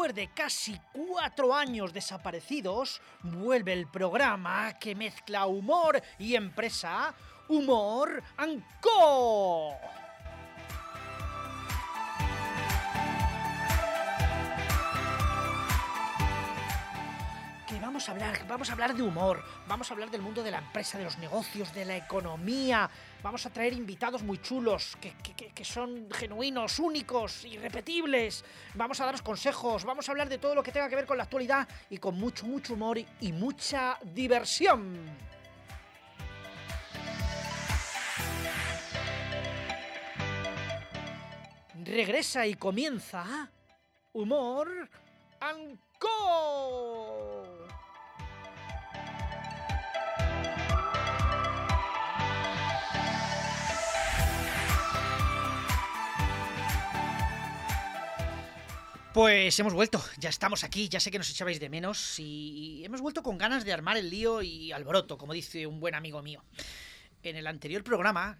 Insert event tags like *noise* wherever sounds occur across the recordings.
Después de casi cuatro años desaparecidos, vuelve el programa que mezcla humor y empresa, Humor and vamos a hablar, vamos a hablar de humor, vamos a hablar del mundo de la empresa, de los negocios, de la economía, vamos a traer invitados muy chulos, que, que- que- son genuinos, únicos, irrepetibles, vamos a daros consejos, vamos a hablar de todo lo que tenga que ver con la actualidad y con mucho, mucho humor y, mucha diversión. Regresa y comienza Humor and Pues hemos vuelto, ya estamos aquí, ya sé que nos echabais de menos y hemos vuelto con ganas de armar el lío y alboroto, como dice un buen amigo mío. En el anterior programa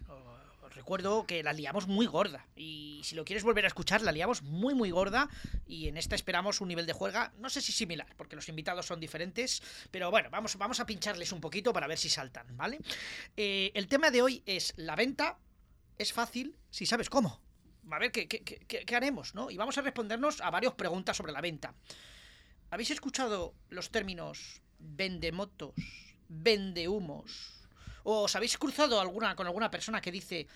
os recuerdo que la liamos muy gorda y si lo quieres volver a escuchar la liamos muy muy gorda y en esta esperamos un nivel de juega, no sé si similar, porque los invitados son diferentes, pero bueno, vamos, vamos a pincharles un poquito para ver si saltan, ¿vale? Eh, el tema de hoy es la venta es fácil si sabes cómo. A ver, ¿qué, qué- haremos, no? Y vamos a respondernos a varias preguntas sobre la venta. ¿Habéis escuchado los términos vende motos, vende humos? ¿O os habéis cruzado alguna, con alguna persona que dice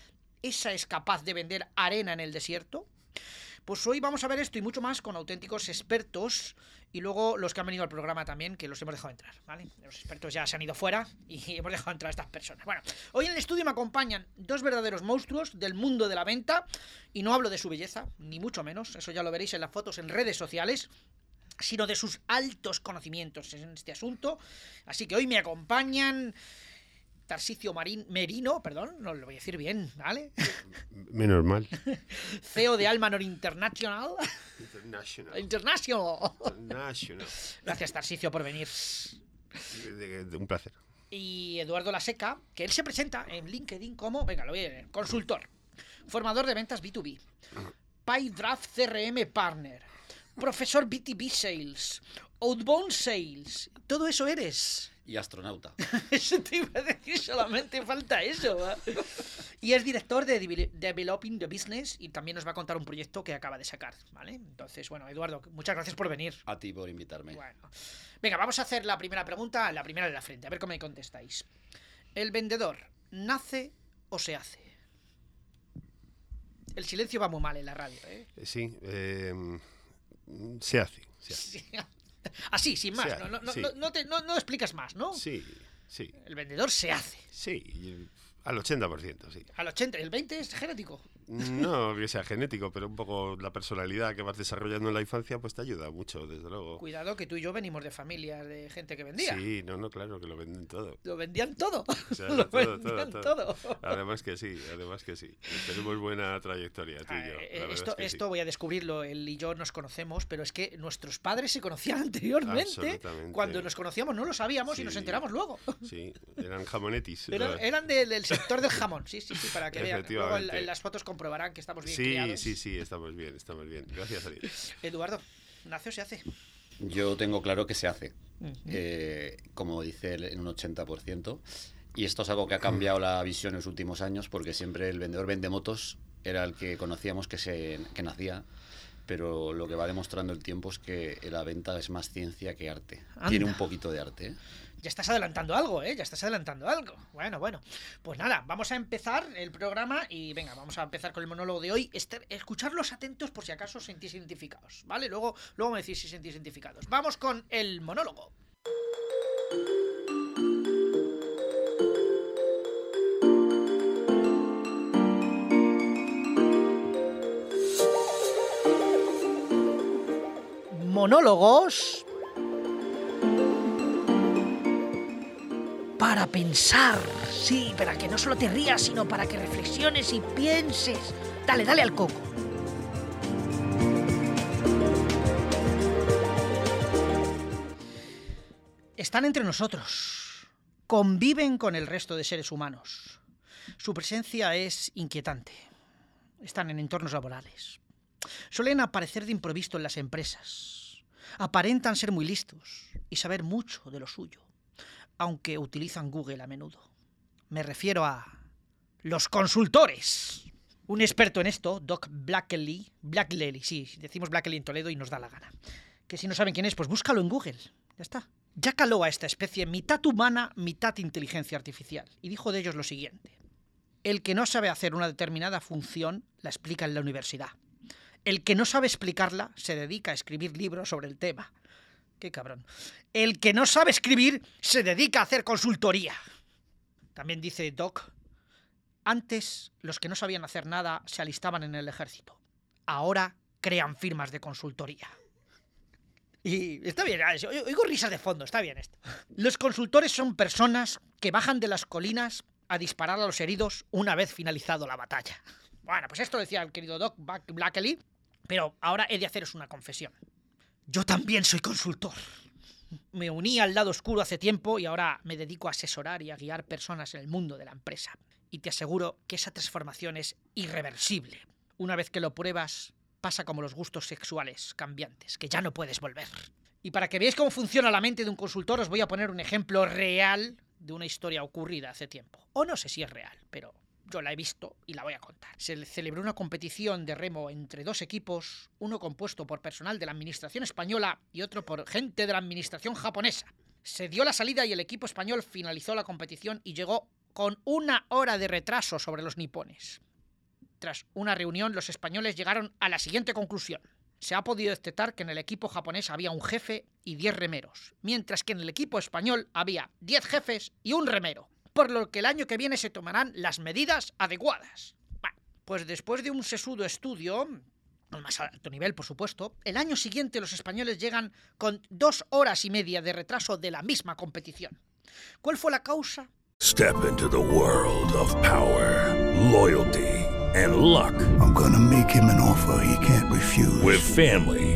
esa es capaz de vender arena en el desierto? Pues hoy vamos a ver esto y mucho más con auténticos expertos y luego los que han venido al programa también, que los hemos dejado entrar, ¿vale? Los expertos ya se han ido fuera y *laughs* hemos dejado entrar a estas personas. Bueno, hoy en el estudio me acompañan dos verdaderos monstruos del mundo de la venta y no hablo de su belleza, ni mucho menos, eso ya lo veréis en las fotos en redes sociales sino de sus altos conocimientos en este asunto. Así que hoy me acompañan Tarsicio Marín, Merino, perdón, no lo voy a decir bien, ¿vale? *laughs* Menos mal. *laughs* CEO de Almanor International. International. *laughs* International. International. Gracias, Tarsicio, por venir. De- de- de- un placer. Y Eduardo Laseca, que él se presenta en LinkedIn como, venga, lo voy a leer, consultor, formador de ventas B2B, PyDraft CRM Partner, profesor B2B Sales, Outbound Sales, todo eso eres. Y astronauta. *laughs* Eso te iba a decir, solamente falta eso. ¿va? Y es director de Devel- Developing the Business y también nos va a contar un proyecto que acaba de sacar, ¿vale? Entonces, bueno, Eduardo, muchas gracias por venir. A ti por invitarme. Bueno, venga, vamos a hacer la primera pregunta, la primera de la frente, a ver cómo me contestáis. ¿El vendedor nace o se hace? El silencio va muy mal en la radio, ¿eh? Eh, Sí, eh, se hace. Se hace. *laughs* Sí. *laughs* Así, sin más, Se no, no, sí. no, no te- no- explicas más, ¿no? Sí, sí, El vendedor se hace. sí. Al 80%, sí. Al 80, el 20 es genético. No que sea genético, pero un poco la personalidad que vas desarrollando en la infancia, pues te ayuda mucho, desde luego. Cuidado que tú y yo venimos de familias de gente que vendía. Sí, no, no, claro, que lo venden todo. Lo vendían todo. O sea, *laughs* Lo todo, vendían todo, todo. todo. Además que sí, además que sí. Tenemos buena trayectoria, tú y yo. Eh, la esto es que sí. esto voy a descubrirlo, él y yo nos conocemos, pero es que nuestros padres se conocían *laughs* anteriormente. Cuando nos conocíamos no lo sabíamos y nos enteramos luego. Sí, eran jamonetis. ¿no? eran del, del sector del jamón, sí, sí, sí, para que vean. Luego en, las fotos comprobarán que estamos bien Sí, criados. sí, sí, estamos bien, estamos bien. Gracias a Dios. *laughs* Eduardo, ¿nace o se hace? Yo tengo claro que se hace, eh, como dice él, en un 80%. Y esto es algo que ha cambiado la visión en los últimos años, porque siempre el vendedor vende motos era el que conocíamos que, se, que nacía. Pero lo que va demostrando el tiempo es que la venta es más ciencia que arte. Tiene un poquito de arte. ¿eh? Ya estás adelantando algo, ¿eh? Ya estás adelantando algo. Bueno, bueno. Pues nada, vamos a empezar el programa y venga, vamos a empezar con el monólogo de hoy. Escucharlos atentos por si acaso sentís identificados, ¿vale? Luego, luego me decís si sentís identificados. Vamos con el monólogo. Monólogos para pensar. Sí, para que no solo te rías, sino para que reflexiones y pienses. Dale, dale al coco. Están entre nosotros. Conviven con el resto de seres humanos. Su presencia es inquietante. Están en entornos laborales. Suelen aparecer de improviso en las empresas. Aparentan ser muy listos y saber mucho de lo suyo aunque utilizan Google a menudo. Me refiero a los consultores. Un experto en esto, Doc Blackley, Blackley, sí, decimos Blackley en Toledo y nos da la gana. Que si no saben quién es, pues búscalo en Google. Ya está. Ya caló a esta especie mitad humana, mitad inteligencia artificial. Y dijo de ellos lo siguiente. El que no sabe hacer una determinada función, la explica en la universidad. El que no sabe explicarla, se dedica a escribir libros sobre el tema. Qué cabrón. El que no sabe escribir se dedica a hacer consultoría. También dice Doc, antes los que no sabían hacer nada se alistaban en el ejército. Ahora crean firmas de consultoría. Y está bien, ah, oigo risas de fondo, está bien esto. Los consultores son personas que bajan de las colinas a disparar a los heridos una vez finalizado la batalla. Bueno, pues esto decía el querido Doc Black- Blackley, pero ahora he de haceros una confesión. Yo también soy consultor. Me uní al lado oscuro hace tiempo y ahora me dedico a asesorar y a guiar personas en el mundo de la empresa. Y te aseguro que esa transformación es irreversible. Una vez que lo pruebas, pasa como los gustos sexuales cambiantes, que ya no puedes volver. Y para que veáis cómo funciona la mente de un consultor, os voy a poner un ejemplo real de una historia ocurrida hace tiempo. O no sé si es real, pero yo la he visto y la voy a contar. Se le- celebró una competición de remo entre dos equipos, uno compuesto por personal de la administración española y otro por gente de la administración japonesa. Se dio la salida y el equipo español finalizó la competición y llegó con una hora de retraso sobre los nipones. Tras una reunión, los españoles llegaron a la siguiente conclusión. Se ha podido detectar que en el equipo japonés había un jefe y 10 remeros, mientras que en el equipo español había 10 jefes y un remero, por lo que el año que viene se tomarán las medidas adecuadas. Bueno, pues después de un sesudo estudio, al más alto nivel, por supuesto, el año siguiente los españoles llegan con dos horas y media de retraso de la misma competición. ¿Cuál fue la causa? Step into the world of power, loyalty, and luck. I'm gonna make him an offer he can't refuse. With family,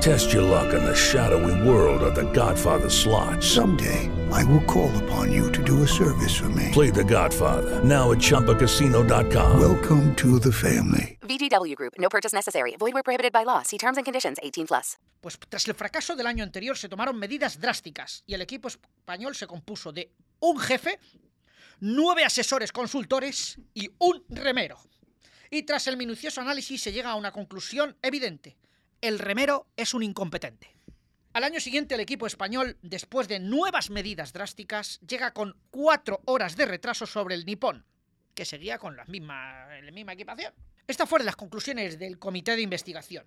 Test your luck in the shadowy world of The Godfather slot. Someday, I will call upon you to do a service for me. Play The Godfather now at ChumbaCasino.com. Welcome to the family. VGW Group. No purchase necessary. Void where prohibited by law. See terms and conditions. 18 plus. Pues tras el fracaso del año anterior se tomaron medidas drásticas y el equipo español se compuso de un jefe, nueve asesores consultores y un remero. Y tras el minucioso análisis se llega a una conclusión evidente. El remero es un incompetente. Al año siguiente el equipo español, después de nuevas medidas drásticas, llega con cuatro horas de retraso sobre el nipón, que seguía con la misma, equipación. Esta fue de las conclusiones del comité de investigación.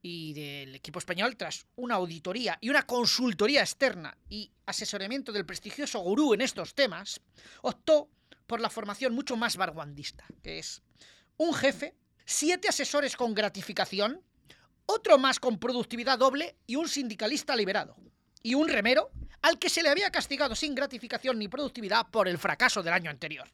y del equipo español, tras una auditoría y una consultoría externa y asesoramiento del prestigioso gurú en estos temas, optó por la formación mucho más barguandista, que es un jefe, siete asesores con gratificación, otro más con productividad doble y un sindicalista liberado. Y un remero al que se le había castigado sin gratificación ni productividad por el fracaso del año anterior.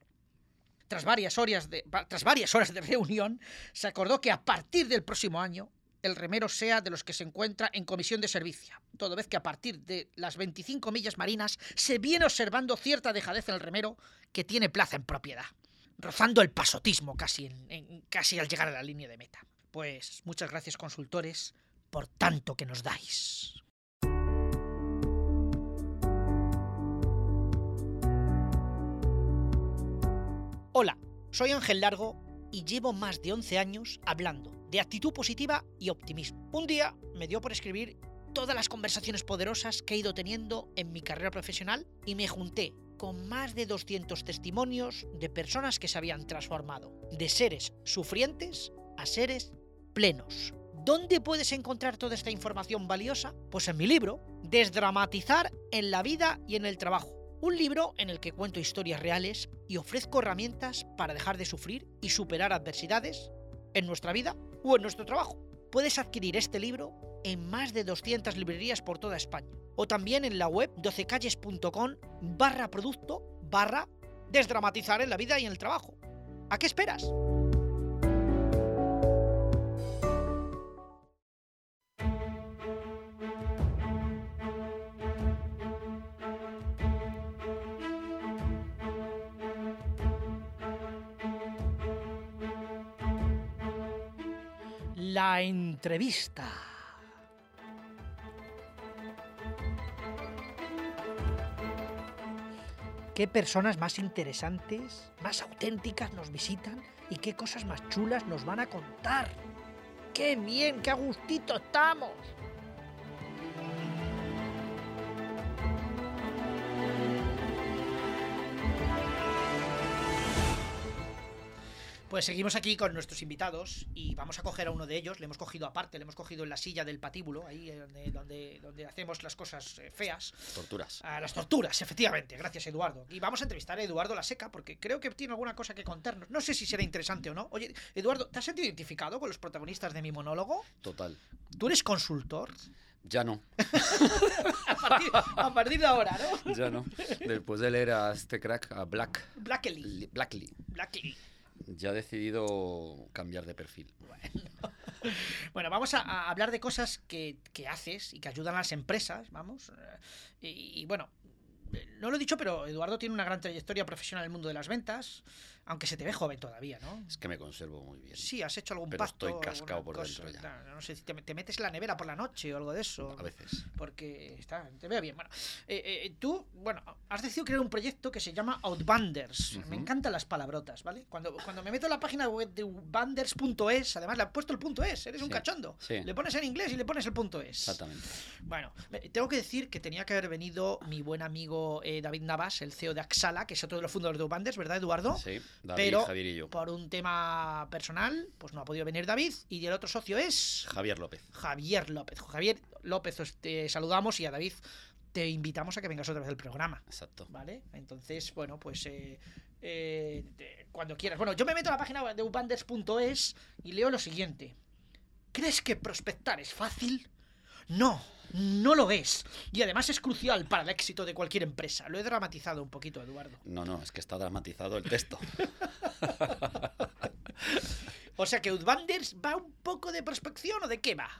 Tras varias, horas de, tras varias horas de reunión, se acordó que a partir del próximo año el remero sea de los que se encuentra en comisión de servicio, toda vez que a partir de las 25 millas marinas se viene observando cierta dejadez en el remero que tiene plaza en propiedad, rozando el pasotismo casi, en- casi al llegar a la línea de meta. Pues muchas gracias consultores por tanto que nos dais. Hola, soy Ángel Largo y llevo más de 11 años hablando de actitud positiva y optimismo. Un día me dio por escribir todas las conversaciones poderosas que he ido teniendo en mi carrera profesional y me junté con más de 200 testimonios de personas que se habían transformado de seres sufrientes a seres ¿Dónde puedes encontrar toda esta información valiosa? Pues en mi libro, Desdramatizar en la vida y en el trabajo. Un libro en el que cuento historias reales y ofrezco herramientas para dejar de sufrir y superar adversidades en nuestra vida o en nuestro trabajo. Puedes adquirir este libro en más de 200 librerías por toda España o también en la web 12calles.com barra producto barra desdramatizar en la vida y en el trabajo. ¿A qué esperas? Entrevista. Qué personas más interesantes, más auténticas nos visitan y qué cosas más chulas nos van a contar. ¡Qué bien, qué a gustito estamos! Pues seguimos aquí con nuestros invitados y vamos a coger a uno de ellos. Le hemos cogido aparte, le hemos cogido en la silla del patíbulo, ahí eh, donde, donde, donde hacemos las cosas eh, feas. Torturas. A las torturas, efectivamente. Gracias, Eduardo. Y vamos a entrevistar a Eduardo La Seca porque creo que tiene alguna cosa que contarnos. No sé si será interesante o no. Oye, Eduardo, ¿te has sentido identificado con los protagonistas de mi monólogo? Total. ¿Tú eres consultor? Ya no, *laughs* A partir, a partir de ahora, ¿no? ya no. Después de leer a este crack, a Black, Blackley. Blackley, Blackley. Ya he decidido cambiar de perfil. Bueno, *laughs* vamos a, hablar de cosas que, que haces y que ayudan a las empresas, vamos. eh, Y, bueno, no lo he dicho, pero Eduardo tiene una gran trayectoria profesional en el mundo de las ventas, aunque se te ve joven todavía, ¿no? Es que me conservo muy bien. Sí, has hecho algún Pero pacto. estoy cascado por cosa, dentro ya. No, no sé si te, te metes en la nevera por la noche o algo de eso. A veces. Porque está, te veo bien. Bueno, eh, eh, tú, bueno, has decidido crear un proyecto que se llama Outbanders. Me encantan las palabrotas, ¿vale? Cuando, cuando me meto en la página web de outbanders.es, además le has puesto el punto es, eres un cachondo. sí. Le pones en inglés y le pones el punto es. Exactamente. Bueno, tengo que decir que tenía que haber venido mi buen amigo eh, David Navas, el CEO de Axala, que es otro de los fundadores de Outbanders, ¿verdad, Eduardo? Sí, David, Pero Javier y yo. por un tema personal, pues no ha podido venir David y el otro socio es Javier López. Javier López. Javier López, te saludamos y a David te invitamos a que vengas otra vez al programa. Exacto. ¿Vale? Entonces, bueno, pues eh, eh, te- cuando quieras. Bueno, yo me meto a la página de upanders.es y leo lo siguiente. ¿Crees que prospectar es fácil? No, no lo es. Y además es crucial para el éxito de cualquier empresa. Lo he dramatizado un poquito, Eduardo. No, no, es que está dramatizado el texto. *laughs* O sea que Outbanders va un poco de prospección o de qué va?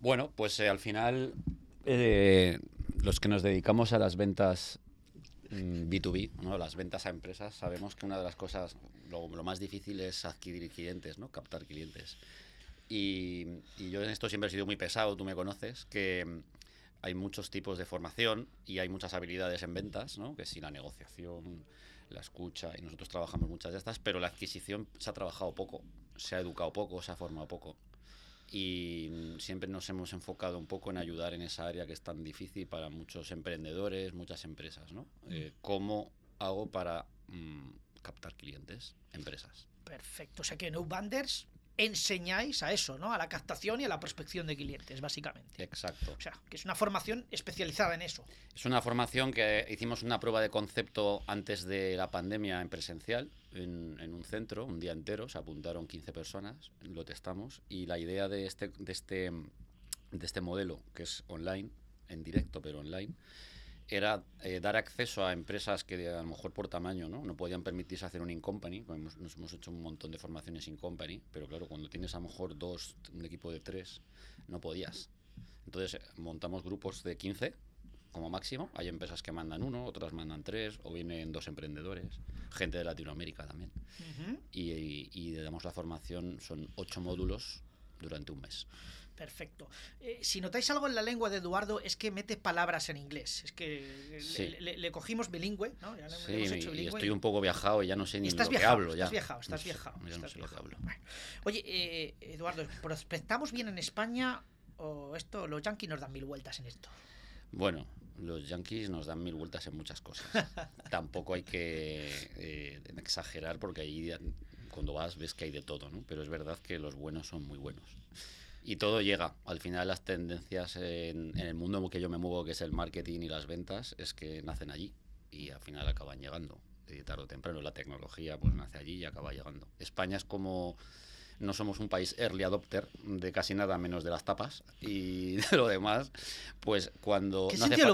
Bueno, pues eh, al final eh, los que nos dedicamos a las ventas mm, B2B, ¿no? las ventas a empresas, sabemos que una de las cosas, lo, lo más difícil es adquirir clientes, ¿no? captar clientes. Y, y yo en esto siempre he sido muy pesado, tú me conoces, que mm, hay muchos tipos de formación y hay muchas habilidades en ventas, ¿no? que si la negociación, la escucha, y nosotros trabajamos muchas de estas, pero la adquisición se ha trabajado poco, se ha educado poco, se ha formado poco y mm, siempre nos hemos enfocado un poco en ayudar en esa área que es tan difícil para muchos emprendedores, muchas empresas, ¿no? Eh, ¿Cómo hago para mm, captar clientes, empresas? Perfecto. O sea que en Outbanders enseñáis a eso, ¿no? A la captación y a la prospección de clientes, básicamente. Exacto. O sea, que es una formación especializada en eso. Es una formación que hicimos una prueba de concepto antes de la pandemia en presencial, en, en un centro, un día entero, se apuntaron 15 personas, lo testamos y la idea de este, de este, de este modelo, que es online, en directo pero online, era eh, dar acceso a empresas que a lo mejor por tamaño no, no podían permitirse hacer un in-company. Hemos- Nos hemos hecho un montón de formaciones in-company, pero claro, cuando tienes a lo mejor dos, un equipo de tres, no podías. Entonces eh, montamos grupos de 15 como máximo. Hay empresas que mandan uno, otras mandan tres, o vienen dos emprendedores, gente de Latinoamérica también. y, y- y le damos la formación, son ocho módulos durante un mes. Perfecto. Eh, si notáis algo en la lengua de Eduardo es que mete palabras en inglés. Es que le- Sí. le, le- le cogimos bilingüe, ¿no? Ya le- Sí, hemos hecho y bilingüe estoy un poco viajado y ya no sé ni Estás lo que hablo. Ya. estás viajado, estás No sé, viajado, ya no sé lo que hablo. Bueno. Oye, eh, Eduardo, ¿prospectamos bien en España o esto, los yankees nos dan mil vueltas en esto? Bueno, los yankees nos dan mil vueltas en muchas cosas. *laughs* Tampoco hay que eh, exagerar porque ahí cuando vas ves que hay de todo, ¿no? Pero es verdad que los buenos son muy buenos. Y todo llega. Al final las tendencias en, en el mundo que yo me muevo, que es el marketing y las ventas, es que nacen allí y al final acaban llegando. Tarde o temprano la tecnología pues nace allí y acaba llegando. España es como no somos un país early adopter de casi nada menos de las tapas y *laughs* de lo demás, pues cuando ¿Qué no tiene?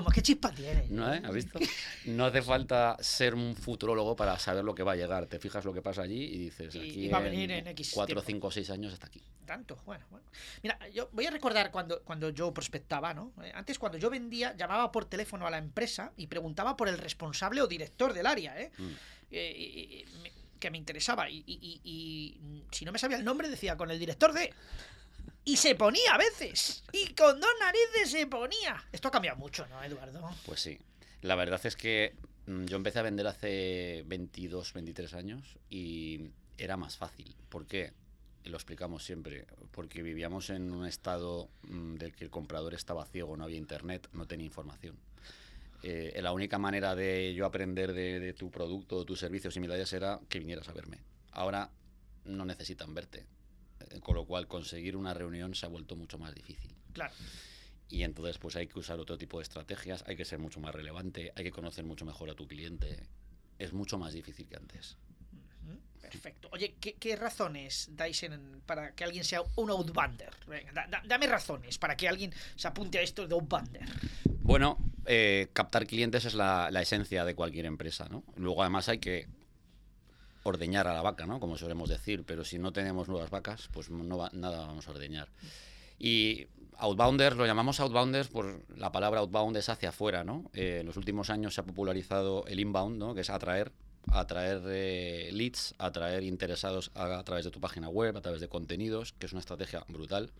¿No, eh? ¿Has visto? No hace falta ser un futurólogo para saber lo que va a llegar. Te fijas lo que pasa allí y dices, Y- aquí y va a venir en X 4, tiempo. 5, 6 años hasta aquí. Tanto, bueno, bueno. Mira, yo voy a recordar cuando, cuando yo prospectaba, ¿no? Eh, Antes, cuando yo vendía, llamaba por teléfono a la empresa y preguntaba por el responsable o director del área, ¿eh? Mm. Eh, y- y- me- que me interesaba. Y, si no me sabía el nombre, decía con el director de. Y se ponía a veces. Y con dos narices se ponía. Esto ha cambiado mucho, ¿no, Eduardo? Pues sí. La verdad es que mm, yo empecé a vender hace 22, 23 años y era más fácil. ¿Por qué? Lo explicamos siempre. Porque vivíamos en un estado mm, del que el comprador estaba ciego, no había internet, no tenía información. Eh, la única manera de yo aprender de, de tu producto o tus servicios similares era que vinieras a verme. Ahora no necesitan verte. Eh, Con lo cual conseguir una reunión se ha vuelto mucho más difícil. Claro. Y entonces pues hay que usar otro tipo de estrategias, hay que ser mucho más relevante, hay que conocer mucho mejor a tu cliente. Es mucho más difícil que antes. Perfecto. Oye, ¿qué, qué razones dais en- para que alguien sea un outbander? Venga, da- da- dame razones para que alguien se apunte a esto de outbander. Bueno, eh, captar clientes es la, esencia de cualquier empresa, ¿no? Luego además hay que ordeñar a la vaca, ¿no? Como solemos decir, pero si no tenemos nuevas vacas, pues no nada vamos a ordeñar. Y outbounders, lo llamamos outbounders por la palabra outbound es hacia afuera, ¿no? Eh, en los últimos años se ha popularizado el inbound, ¿no? Que es atraer, atraer eh, leads, atraer interesados a, a través de tu página web, a través de contenidos, que es una estrategia brutal.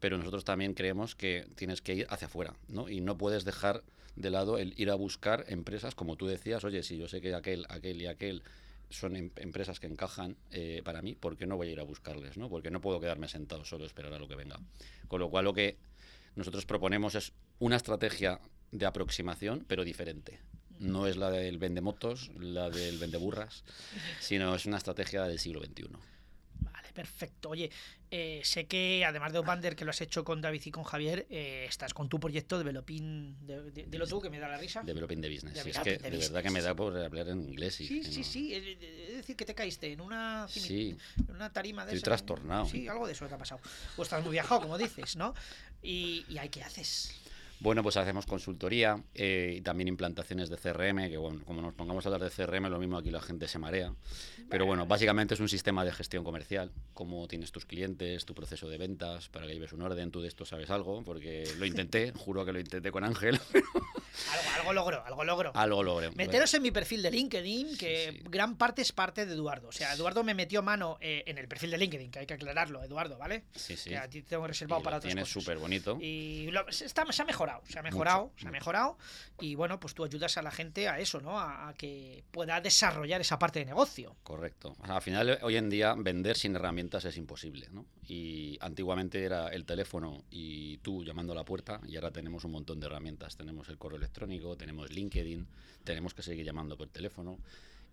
Pero nosotros también creemos que tienes que ir hacia afuera, ¿no? Y no puedes dejar de lado el ir a buscar empresas, como tú decías, oye, si yo sé que aquel, aquel y aquel son em- empresas que encajan eh, para mí, ¿por qué no voy a ir a buscarles? ¿no? Porque no puedo quedarme sentado solo esperar a lo que venga. Con lo cual lo que nosotros proponemos es una estrategia de aproximación, pero diferente. No es la del vendemotos, la del vendeburras, sino es una estrategia del siglo XXI. Perfecto. Oye, eh, sé que además de outbander que lo has hecho con David y con Javier, eh, estás con tu proyecto Developing, de, de- dilo tú que me da la risa. Developing the business. Sí, es que de verdad que me business. da por hablar en inglés. y Sí, sí, no- sí. Es decir, que te caíste en una, Sí. en una tarima de Estoy esas, trastornado. Sí, algo de eso te ha pasado. O estás muy viajado, como dices, ¿no? Y, y ahí, ¿qué haces? Bueno, pues hacemos consultoría eh, y también implantaciones de CRM, que bueno, como nos pongamos a hablar de CRM, lo mismo aquí la gente se marea. Pero bueno, básicamente es un sistema de gestión comercial, cómo tienes tus clientes, tu proceso de ventas, para que lleves un orden, tú de esto sabes algo, porque lo *laughs* intenté, juro que lo intenté con Ángel, Algo, algo logro, algo logro. algo logré. Meteros en mi perfil de LinkedIn, que gran parte es parte de Eduardo. O sea, Eduardo me metió mano eh, en el perfil de LinkedIn, que hay que aclararlo, Eduardo, ¿vale? Sí, sí. Que a ti te tengo reservado Y para otras tienes súper bonito. Y lo- se está- se ha mejorado, se ha mejorado, se ha mejorado. Y bueno, pues tú ayudas a la gente a eso, ¿no? A, a que pueda desarrollar esa parte de negocio. Correcto. O sea, al final, hoy en día, vender sin herramientas es imposible, ¿no? Y antiguamente era el teléfono y tú llamando a la puerta, y ahora tenemos un montón de herramientas. Tenemos el correo electrónico, tenemos LinkedIn, tenemos que seguir llamando por teléfono.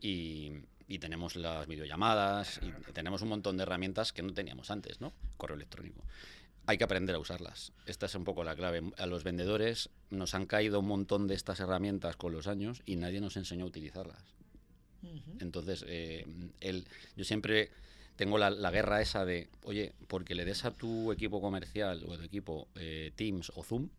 y, y tenemos las videollamadas y tenemos un montón de herramientas que no teníamos antes, ¿no? Correo electrónico. Hay que aprender a usarlas. Esta es un poco la clave. A los vendedores nos han caído un montón de estas herramientas con los años y nadie nos enseñó a utilizarlas. Entonces, eh, yo siempre tengo la, la guerra esa de, oye, porque le des a tu equipo comercial o a tu equipo eh, Teams o Zoom,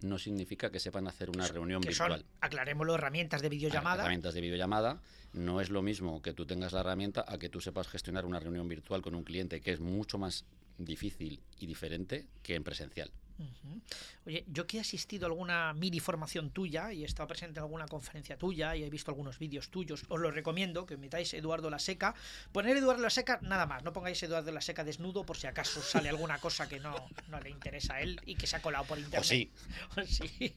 no significa que sepan hacer una reunión que virtual. son, aclarémoslo, herramientas de videollamada. Herramientas de videollamada. No es lo mismo que tú tengas la herramienta a que tú sepas gestionar una reunión virtual con un cliente, que es mucho más difícil y diferente que en presencial. Oye, yo que he asistido a alguna mini formación tuya y he estado presente en alguna conferencia tuya y he visto algunos vídeos tuyos, os lo recomiendo que metáis Eduardo La Seca. Poner Eduardo La Seca, nada más, no pongáis Eduardo La Seca desnudo por si acaso sale alguna cosa que no, no le interesa a él y que se ha colado por internet. sí. *laughs* O sí.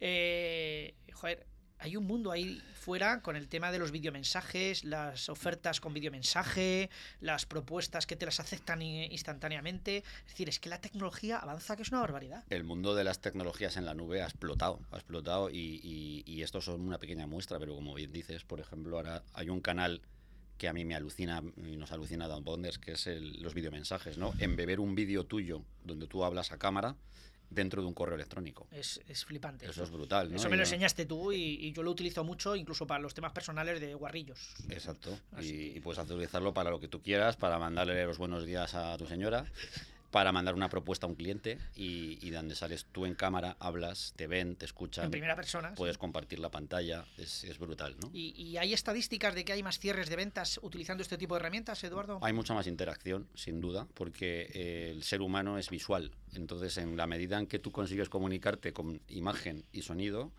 Eh, joder, hay un mundo ahí fuera con el tema de los videomensajes, las ofertas con videomensaje, las propuestas que te las aceptan instantáneamente. Es decir, es que la tecnología avanza que es una barbaridad. El mundo de las tecnologías en la nube ha explotado, ha explotado y, y, y esto son una pequeña muestra, pero como bien dices, por ejemplo, ahora hay un canal que a mí me alucina y nos alucina a Don Bonders, que es el- los videomensajes, ¿no? Embeber un vídeo tuyo donde tú hablas a cámara dentro de un correo electrónico. Es, es flipante. Eso es brutal, ¿no? Eso me lo enseñaste tú y, y yo lo utilizo mucho, incluso para los temas personales de guarrillos. Exacto. Y, y puedes utilizarlo para lo que tú quieras, para mandarle los buenos días a tu señora, para mandar una propuesta a un cliente y, y donde sales tú en cámara, hablas, te ven, te escuchan. En primera persona, sí. Puedes compartir la pantalla, es, es brutal, ¿no? ¿Y, y hay estadísticas de que hay más cierres de ventas utilizando este tipo de herramientas, Eduardo? Hay mucha más interacción, sin duda, porque eh, el ser humano es visual. Entonces, en la medida en que tú consigues comunicarte con imagen y sonido,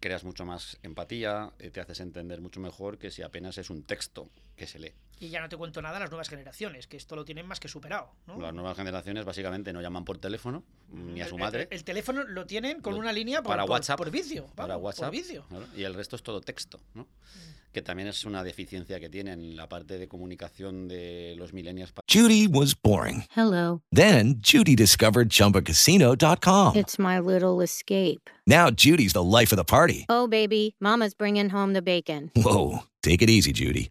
creas mucho más empatía, eh, te haces entender mucho mejor que si apenas es un texto que se lee. Y ya no te cuento nada las nuevas generaciones, que esto lo tienen más que superado. ¿no? Las nuevas generaciones básicamente no llaman por teléfono, ni a El- su el- madre. El, teléfono lo tienen con Lo- una línea por, para por- WhatsApp. por vicio. para vamos, WhatsApp. Por vicio. claro, y el resto es todo texto, ¿no? Que también es una deficiencia que tienen la parte de comunicación de los millennials. Judy was boring. Hello. Then Judy discovered ChumbaCasino.com. It's my little escape. Now Judy's the life of the party. Oh, baby, Mama's bringing home the bacon. Whoa, take it easy, Judy.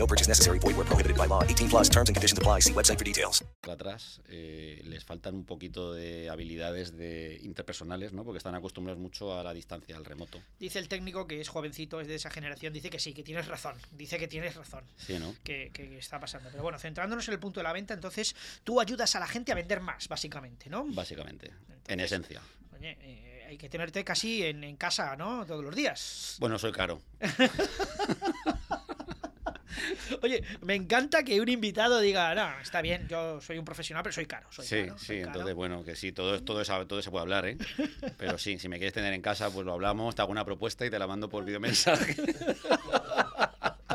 No purchase necessary. Void where prohibited by law. 18 plus terms and conditions apply. See website for details. atrás eh, les faltan un poquito de habilidades de interpersonales, ¿no? Porque están acostumbrados mucho a la distancia, al remoto. Dice el técnico que es jovencito, es de esa generación, dice que sí, que tienes razón. Dice que tienes razón. Sí, ¿no? Que, que está pasando. Pero bueno, centrándonos en el punto de la venta, entonces tú ayudas a la gente a vender más, básicamente, ¿no? Básicamente, en esencia. Oye, eh, hay que tenerte casi en, en casa, ¿no? Todos los días. Bueno, soy caro. *laughs* *laughs* Oye, me encanta que un invitado diga, no, está bien, yo soy un profesional, pero soy caro. Soy Sí, caro, sí, soy caro". entonces bueno, que sí, todo, todo, esa- todo se puede hablar, ¿eh? *laughs* Pero sí, si me quieres tener en casa, pues lo hablamos, te hago una propuesta y te la mando por videomensaje. *laughs*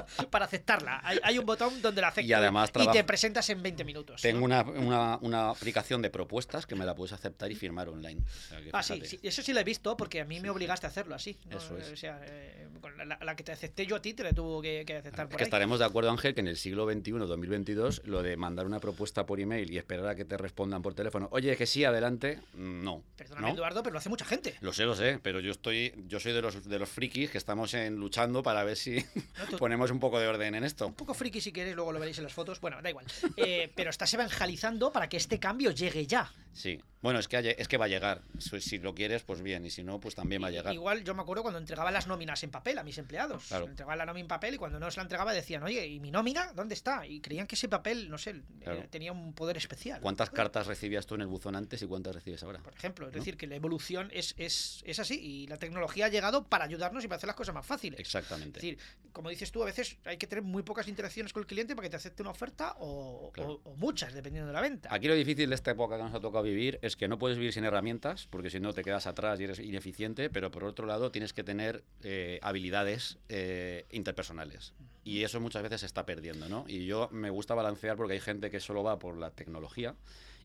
*laughs* Para aceptarla. Hay, hay un botón donde la aceptas Y además y te presentas en 20 minutos. Tengo ¿no? una, una, una aplicación de propuestas que me la puedes aceptar y firmar online. O sea, que Ah, sí, sí, eso sí lo he visto porque a mí me obligaste a hacerlo así. ¿no? Eso es. O sea, eh, con la, la que te acepté yo a ti te la tuvo que, que aceptar Es por que ahí. estaremos de acuerdo, Ángel, que en el siglo XXI, 2022, lo de mandar una propuesta por email y esperar a que te respondan por teléfono, oye, que sí, adelante, mm, no. Perdóname, ¿no? Eduardo, pero lo hace mucha gente. Lo sé, lo sé, pero yo estoy, yo soy de los de los frikis que estamos en, luchando para ver si tú- *laughs* ponemos un poco de orden en esto. Un poco friki si queréis, luego lo veréis en las fotos. Bueno, da igual. Eh, pero estás evangelizando para que este cambio llegue ya. Sí. Bueno, es que, es que va a llegar. Si lo quieres, pues bien, y si no, pues también va a llegar. Igual yo me acuerdo cuando entregaba las nóminas en papel a mis empleados. Claro. Entregaba la nómina en papel y cuando no se la entregaba decían, oye, ¿y mi nómina dónde está? Y creían que ese papel, no sé, eh, tenía un poder especial. ¿Cuántas cartas recibías tú en el buzón antes y cuántas recibes ahora? Por ejemplo, es ¿No? decir, que la evolución es, es, es así y la tecnología ha llegado para ayudarnos y para hacer las cosas más fáciles. Exactamente. Es decir, como dices tú, a veces hay que tener muy pocas interacciones con el cliente para que te acepte una oferta o, Claro. o- o muchas, dependiendo de la venta. Aquí lo difícil de esta época que nos ha tocado vivir es que no puedes vivir sin herramientas, porque si no te quedas atrás y eres ineficiente, pero por otro lado tienes que tener eh, habilidades eh, interpersonales. Y eso muchas veces se está perdiendo, ¿no? Y yo me gusta balancear porque hay gente que solo va por la tecnología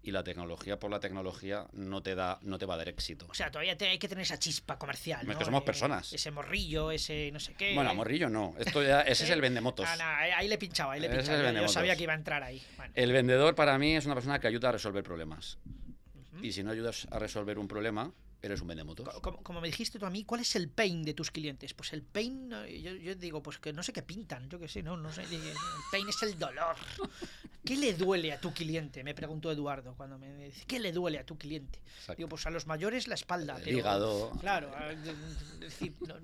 y la tecnología por la tecnología no te da no te va a dar éxito. O sea, todavía te- hay que tener esa chispa comercial. Es ¿no? que somos Eh, personas. Ese morrillo, ese no sé qué. Bueno, morrillo no. Esto ya, ese es *laughs* ¿Eh? el vendemotos. Ah, no, ahí, le pinchaba, ahí le Ese es pinchaba. el Yo- vendemotos. sabía que iba a entrar ahí. Bueno, El vendedor para mí es una persona que ayuda a resolver problemas. Y si no ayudas a resolver un problema, eres un vendemotos. co- como, como me dijiste tú a mí, ¿cuál es el pain de tus clientes? Pues el pain, yo, yo digo, pues que no sé qué pintan, yo qué sé, no, no sé. El pain es el dolor. *laughs* ¿Qué le duele a tu cliente? Me preguntó Eduardo cuando me dice, ¿qué le duele a tu cliente? Digo, pues a los mayores la espalda. El pero- hígado. Claro, de- decir, no,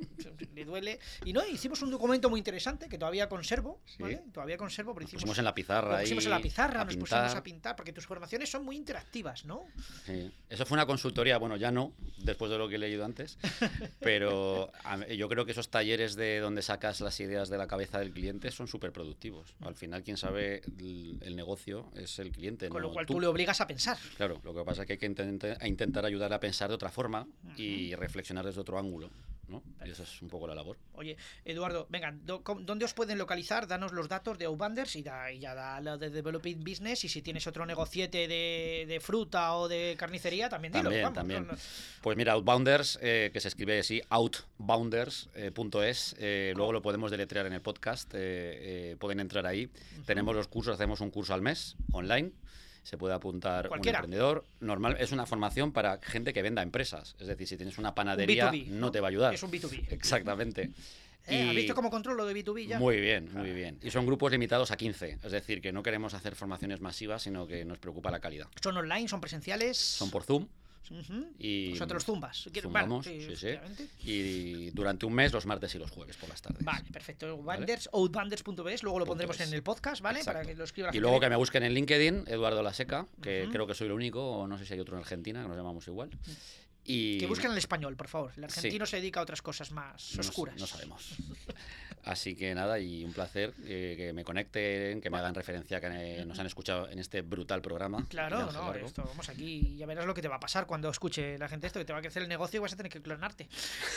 le duele. Y no, hicimos un documento muy interesante que todavía conservo, ¿vale? Todavía conservo, pero hicimos. pusimos en la pizarra Lo pusimos en la pizarra, nos pusimos pintar. a pintar, porque tus formaciones son muy interactivas, ¿no? Sí. Eso fue una consultoría, bueno, ya no, después de lo que he leído antes, *laughs* pero a yo creo que esos talleres de donde sacas las ideas de la cabeza del cliente son súper productivos. Al final, quien sabe el, el negocio es el cliente. Con no lo cual tú. tú le obligas a pensar. Claro, lo que pasa es que hay que a intentar ayudar a pensar de otra forma y reflexionar desde otro ángulo. ¿No? Y esa es un poco la labor. Oye, Eduardo, venga, do- ¿dónde os pueden localizar? Danos los datos de Outbanders y, da, y ya da lo de Developing Business. Y si tienes otro negociete de, de fruta o de carnicería, también dilo. También, vamos, también. no, no. Pues mira, Outbounders, eh, que se escribe así, outbounders.es, eh, luego lo podemos deletrear en el podcast, eh, eh, pueden entrar ahí. Tenemos los cursos, hacemos un curso al mes, online. Se puede apuntar Cualquiera. un emprendedor. Normal, es una formación para gente que venda empresas. Es decir, si tienes una panadería, B2B, no, te va a ayudar. Es un B2B. Exactamente. *laughs* ¿Eh? ¿Has visto cómo controlo de B2B ya? Muy bien, muy bien. Y son grupos limitados a 15. Es decir, que no queremos hacer formaciones masivas, sino que nos preocupa la calidad. ¿Son online? ¿Son presenciales? Son por Zoom. Ujú. Y O sea, te los zumbas. Zumbamos, sí, sí. Y durante un mes, los martes y los jueves por las tardes. Vale, perfecto. Outbanders, outbanders.es, luego lo pondremos en el podcast, ¿vale? Para que lo escriba la Y luego que me busquen en LinkedIn, Eduardo La Seca, que creo que soy el único, o no sé si hay otro en Argentina, que nos llamamos igual. Y Que busquen el español, por favor. El Sí. argentino se dedica a otras cosas más no, oscuras. no sabemos. *laughs* Así que nada, y un placer eh, que me conecten, que me hagan referencia, que eh, nos han escuchado en este brutal programa. Claro, no, esto, vamos aquí y ya verás lo que te va a pasar cuando escuche la gente esto, que te va a crecer el negocio y vas a tener que clonarte.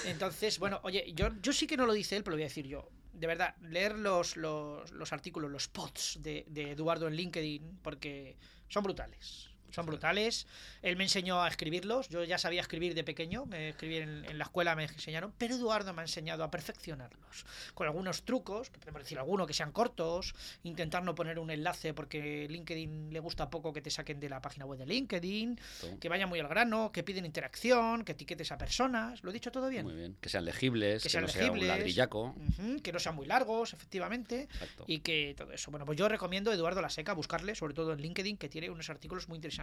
Entonces, bueno, oye, yo, yo sí que no lo dice él, pero lo voy a decir yo. De verdad, leer los, los, los artículos, los posts de, de Eduardo en LinkedIn, porque son brutales. Son brutales. Él me enseñó a escribirlos. Yo ya sabía escribir de pequeño. Me escribí en, en la escuela, me enseñaron. Pero Eduardo me ha enseñado a perfeccionarlos. Con algunos trucos, que podemos decir alguno que sean cortos. Intentar no poner un enlace porque LinkedIn le gusta poco que te saquen de la página web de LinkedIn. Que vaya muy al grano, que piden interacción, que etiquetes a personas. ¿Lo he dicho todo bien? Muy bien. Que sean legibles, que, sean no sea un legibles, ladrillaco. ujú, que no sean muy largos, efectivamente, y que todo eso. Bueno, pues yo recomiendo a Eduardo La Seca buscarle, sobre todo en LinkedIn, que tiene unos artículos muy interesantes.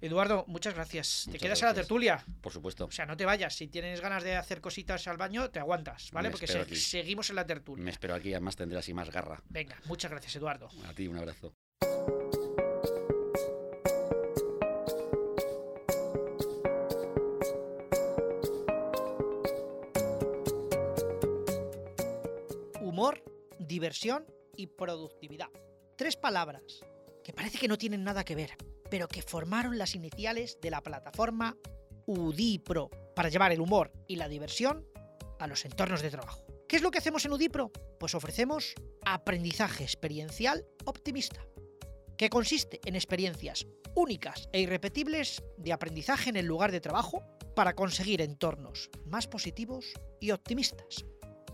Eduardo, muchas gracias. ¿Te quedas a la tertulia? Por supuesto. O sea, no te vayas. Si tienes ganas de hacer cositas al baño, te aguantas, ¿vale? Me Porque espero se- aquí. seguimos en la tertulia. Me espero aquí, además tendré así más garra. Venga, muchas gracias, Eduardo. A ti, un abrazo. Humor, diversión y productividad. Tres palabras que parece que no tienen nada que ver, pero que formaron las iniciales de la plataforma Udipro para llevar el humor y la diversión a los entornos de trabajo. ¿Qué es lo que hacemos en Udipro? Pues ofrecemos aprendizaje experiencial optimista, que consiste en experiencias únicas e irrepetibles de aprendizaje en el lugar de trabajo para conseguir entornos más positivos y optimistas.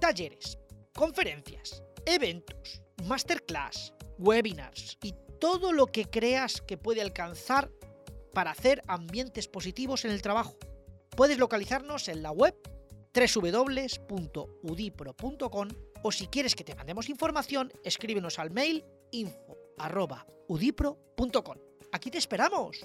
Talleres, conferencias, eventos, masterclass, webinars y todo lo que creas que puede alcanzar para hacer ambientes positivos en el trabajo. Puedes localizarnos en la web www.udipro.com o si quieres que te mandemos información, escríbenos al mail info@udipro.com. Aquí te esperamos.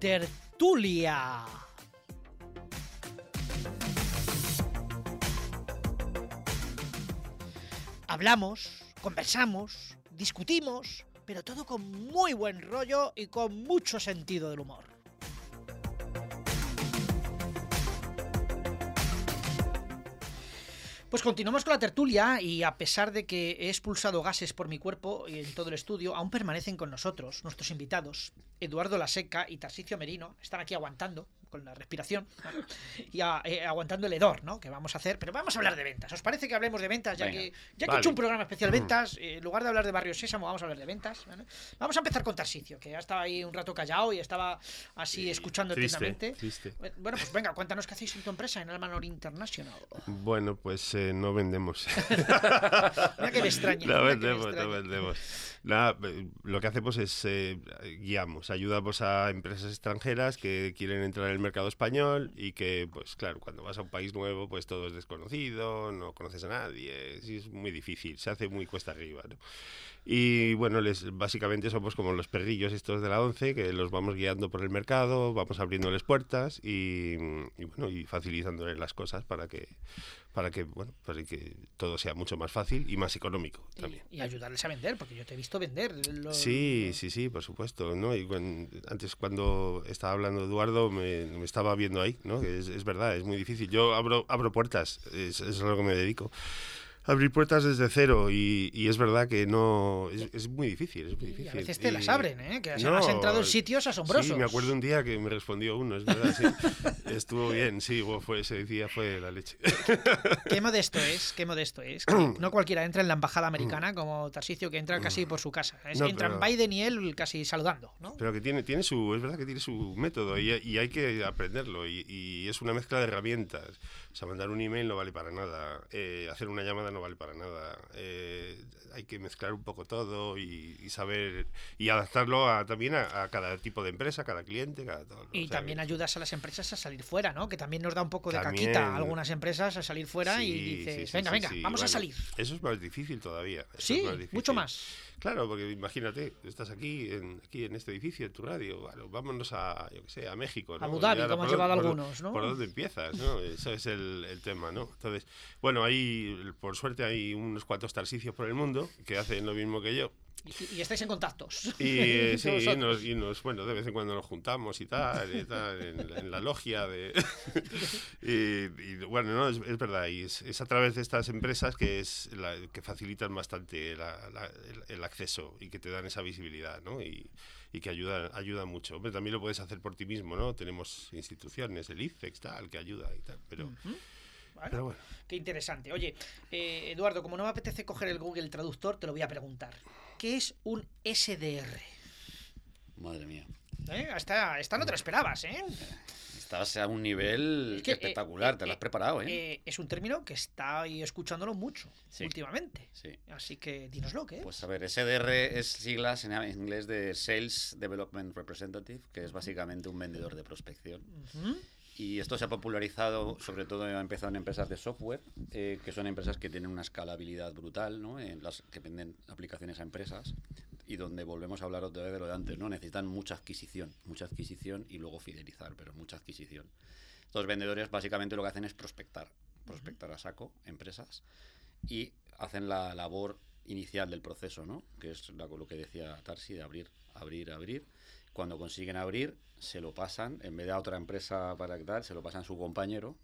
Tertulia. Hablamos, conversamos, discutimos, pero todo con muy buen rollo y con mucho sentido del humor. Pues continuamos con la tertulia y a pesar de que he expulsado gases por mi cuerpo y en todo el estudio, aún permanecen con nosotros nuestros invitados, Eduardo Laseca y Tarsicio Merino, están aquí aguantando con la respiración y a- eh, aguantando el hedor, ¿no? Que vamos a hacer, pero vamos a hablar de ventas. ¿Os parece que hablemos de ventas? Ya Venga. que ya que he Vale. hecho un programa especial ventas, eh, en lugar de hablar de Barrio Sésamo, vamos a hablar de ventas. ¿vale? Vamos a empezar con Tarsicio, que ya estaba ahí un rato callado y estaba así escuchando triste, atentamente. triste. Bueno, pues venga, cuéntanos qué hacéis en tu empresa en Almanor International. Bueno, pues eh, no vendemos. *laughs* Mira que me extraña, No me vendemos, extraña. no vendemos. Nada, lo que hacemos es guiamos, ayudamos a empresas extranjeras que quieren entrar en el mercado español y que, pues claro, cuando vas a un país nuevo, pues todo es desconocido, no conoces a nadie, es muy difícil, se hace muy cuesta arriba, ¿no? Y bueno, les, básicamente somos como los perrillos estos de la ONCE, que los vamos guiando por el mercado, vamos abriéndoles puertas y, y, bueno, y facilitándoles las cosas para que, para que, bueno, para que todo sea mucho más fácil y más económico también. Y ayudarles a vender, porque yo te he visto vender. lo- Sí, sí, sí, por supuesto, ¿no? Y antes cuando estaba hablando Eduardo me, me estaba viendo ahí, ¿no? Es, es verdad, es muy difícil. Yo abro, abro puertas, es, es a lo que me dedico. Abrir puertas desde cero y, y es verdad que no... Es, es muy difícil, es muy Y difícil. a veces te Y- las abren, ¿eh? Que has, No, has entrado en sitios asombrosos. Sí, me acuerdo un día que me respondió uno, es verdad, sí. *laughs* Estuvo bien, sí, fue, ese día fue la leche. *laughs* Qué modesto es, qué modesto es. que no cualquiera entra en la embajada americana como Tarsicio, que entra casi por su casa. Es- No, Entran pero- Biden y él casi saludando, ¿no? Pero que tiene, tiene su, es verdad que tiene su método y, y hay que aprenderlo y es una mezcla de herramientas. O sea, mandar un email no vale para nada, eh, hacer una llamada no vale para nada. eh, hay que mezclar un poco todo y, y saber y adaptarlo a, también a, a cada tipo de empresa, cada cliente, cada todo. Y O sea, también ayudas a las empresas a salir fuera, ¿no? Que también nos da un poco de También. caquita a algunas empresas a salir fuera y Sí, dices, sí, sí, venga, venga, vamos a Bueno, salir. Eso es más difícil todavía. eso Sí, es más difícil. mucho más. Claro, porque imagínate, estás aquí en, aquí en este edificio, en tu radio, bueno, vámonos a, yo qué sé, a México. ¿no? Abu Dhabi, como han ¿por llevado por- algunos, ¿no? ¿Por dónde empiezas? ¿no? *laughs* Ese es el, el tema, ¿no? Entonces, bueno, ahí, por suerte, hay unos cuantos tarsicios por el mundo que hacen lo mismo que yo. Y, y estáis en contactos. Y *laughs* eh, sí, y nos, y nos- bueno, de vez en cuando nos juntamos y tal, y tal, en, en la logia de... *laughs* y, bueno, no, es, es verdad, y es, es a través de estas empresas que es la- que facilitan bastante la- la- el, el acceso y que te dan esa visibilidad, ¿no? Y, y que ayuda, ayuda mucho. Hombre, también lo puedes hacer por ti mismo, ¿no? Tenemos instituciones, el IFEX, tal, que ayuda y tal, pero... Bueno, Pero bueno. Qué interesante. Oye, eh, Eduardo, como no me apetece coger el Google Traductor, te lo voy a preguntar. ¿Qué es un SDR? Madre mía. ¿Eh? Esta, esta no te la esperabas, ¿eh? Estás a un nivel Es que, eh, espectacular, te lo has preparado, ¿eh? Eh, es un término que está ahí escuchándolo mucho últimamente. Sí. Así que dinoslo, ¿qué es? Pues a ver, SDR es siglas en inglés de Sales Development Representative, que es básicamente un vendedor de prospección. Y esto se ha popularizado, sobre todo ha empezado en empresas de software, eh, que son empresas que tienen una escalabilidad brutal, ¿no? En las que venden aplicaciones a empresas y donde volvemos a hablar otra vez de lo de antes, ¿no? Necesitan mucha adquisición, mucha adquisición y luego fidelizar, pero mucha adquisición. Los vendedores básicamente lo que hacen es prospectar, prospectar a saco empresas y hacen la labor inicial del proceso, ¿no? Que es lo que decía Tarsi, de abrir, abrir, abrir. Cuando consiguen abrir, se lo pasan, en vez de a otra empresa para tal, se lo pasan a su compañero,